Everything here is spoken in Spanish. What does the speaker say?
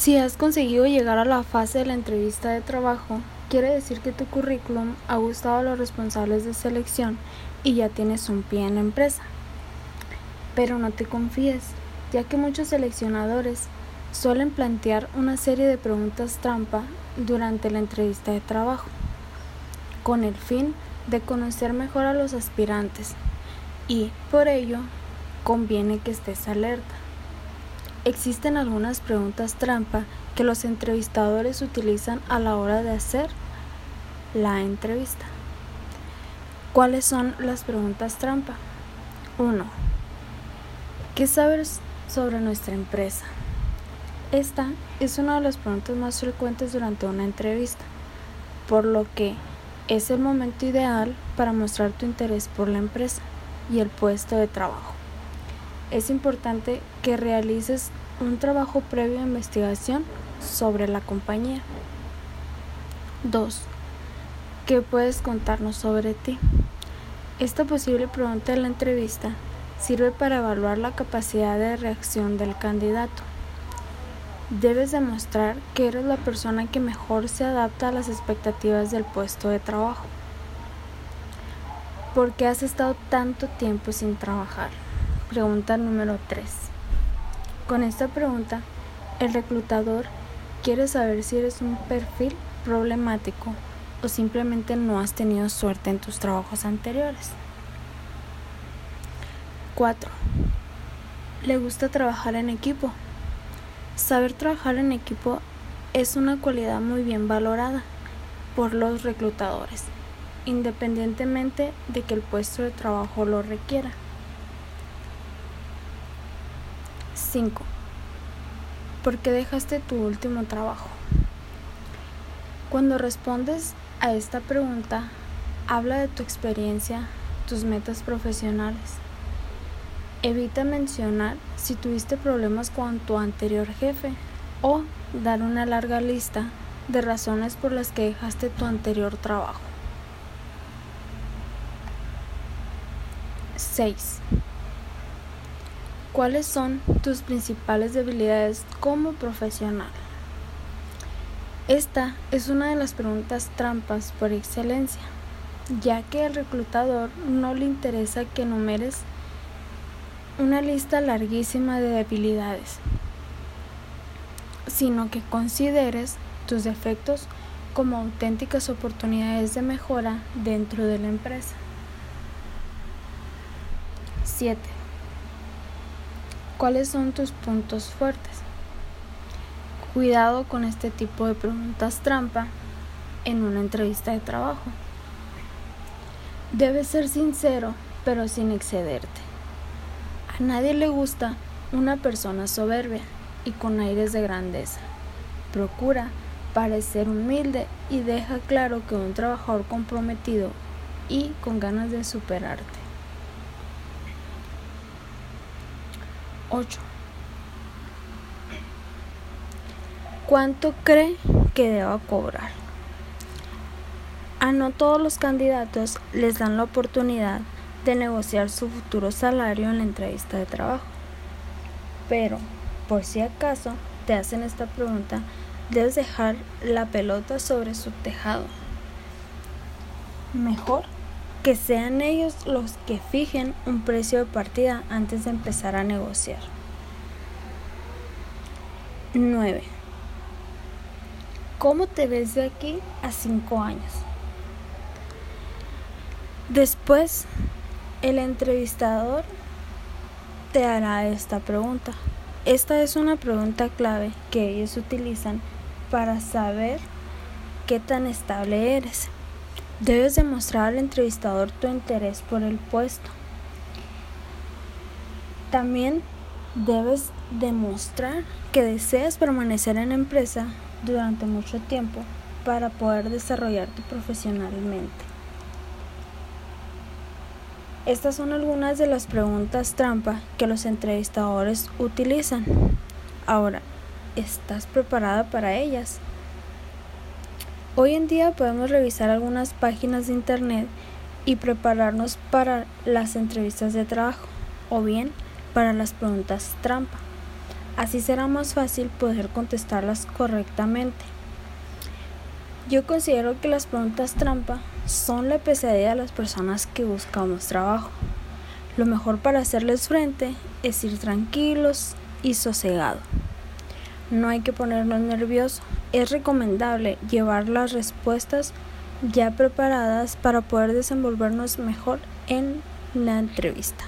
Si has conseguido llegar a la fase de la entrevista de trabajo, quiere decir que tu currículum ha gustado a los responsables de selección y ya tienes un pie en la empresa. Pero no te confíes, ya que muchos seleccionadores suelen plantear una serie de preguntas trampa durante la entrevista de trabajo, con el fin de conocer mejor a los aspirantes y, por ello, conviene que estés alerta. Existen algunas preguntas trampa que los entrevistadores utilizan a la hora de hacer la entrevista. ¿Cuáles son las preguntas trampa? 1. ¿Qué sabes sobre nuestra empresa? Esta es una de las preguntas más frecuentes durante una entrevista, por lo que es el momento ideal para mostrar tu interés por la empresa y el puesto de trabajo. Es importante que realices un trabajo previo de investigación sobre la compañía. 2. ¿Qué puedes contarnos sobre ti? Esta posible pregunta de la entrevista sirve para evaluar la capacidad de reacción del candidato. Debes demostrar que eres la persona que mejor se adapta a las expectativas del puesto de trabajo. ¿Por qué has estado tanto tiempo sin trabajar? Pregunta número 3. Con esta pregunta, el reclutador quiere saber si eres un perfil problemático o simplemente no has tenido suerte en tus trabajos anteriores. 4. ¿Le gusta trabajar en equipo? Saber trabajar en equipo es una cualidad muy bien valorada por los reclutadores, independientemente de que el puesto de trabajo lo requiera. 5. ¿Por qué dejaste tu último trabajo? Cuando respondes a esta pregunta, habla de tu experiencia, tus metas profesionales Evita mencionar si tuviste problemas con tu anterior jefe o dar una larga lista de razones por las que dejaste tu anterior trabajo. 6. ¿Cuáles son tus principales debilidades como profesional? Esta es una de las preguntas trampas por excelencia, ya que al reclutador no le interesa que enumeres una lista larguísima de debilidades, sino que consideres tus defectos como auténticas oportunidades de mejora dentro de la empresa. 7. ¿Cuáles son tus puntos fuertes? Cuidado con este tipo de preguntas trampa en una entrevista de trabajo. Debes ser sincero, pero sin excederte nadie le gusta una persona soberbia y con aires de grandeza. Procura parecer humilde y deja claro que un trabajador comprometido y con ganas de superarte. 8. ¿Cuánto cree que deba cobrar? A no todos los candidatos les dan la oportunidad de negociar su futuro salario en la entrevista de trabajo. Pero, por si acaso te hacen esta pregunta, debes dejar la pelota sobre su tejado. Mejor que sean ellos los que fijen un precio de partida antes de empezar a negociar. 9. ¿Cómo te ves de aquí a 5 años? Después el entrevistador te hará esta pregunta. Esta es una pregunta clave que ellos utilizan para saber qué tan estable eres. Debes demostrar al entrevistador tu interés por el puesto. También debes demostrar que deseas permanecer en la empresa durante mucho tiempo para poder desarrollarte profesionalmente. Estas son algunas de las preguntas trampa que los entrevistadores utilizan. Ahora, ¿estás preparada para ellas? Hoy en día podemos revisar algunas páginas de internet y prepararnos para las entrevistas de trabajo o bien para las preguntas trampa. Así será más fácil poder contestarlas correctamente. Yo considero que las preguntas trampa son la pesadilla de las personas que buscamos trabajo. Lo mejor para hacerles frente es ir tranquilos y sosegados. No hay que ponernos nerviosos. Es recomendable llevar las respuestas ya preparadas para poder desenvolvernos mejor en la entrevista.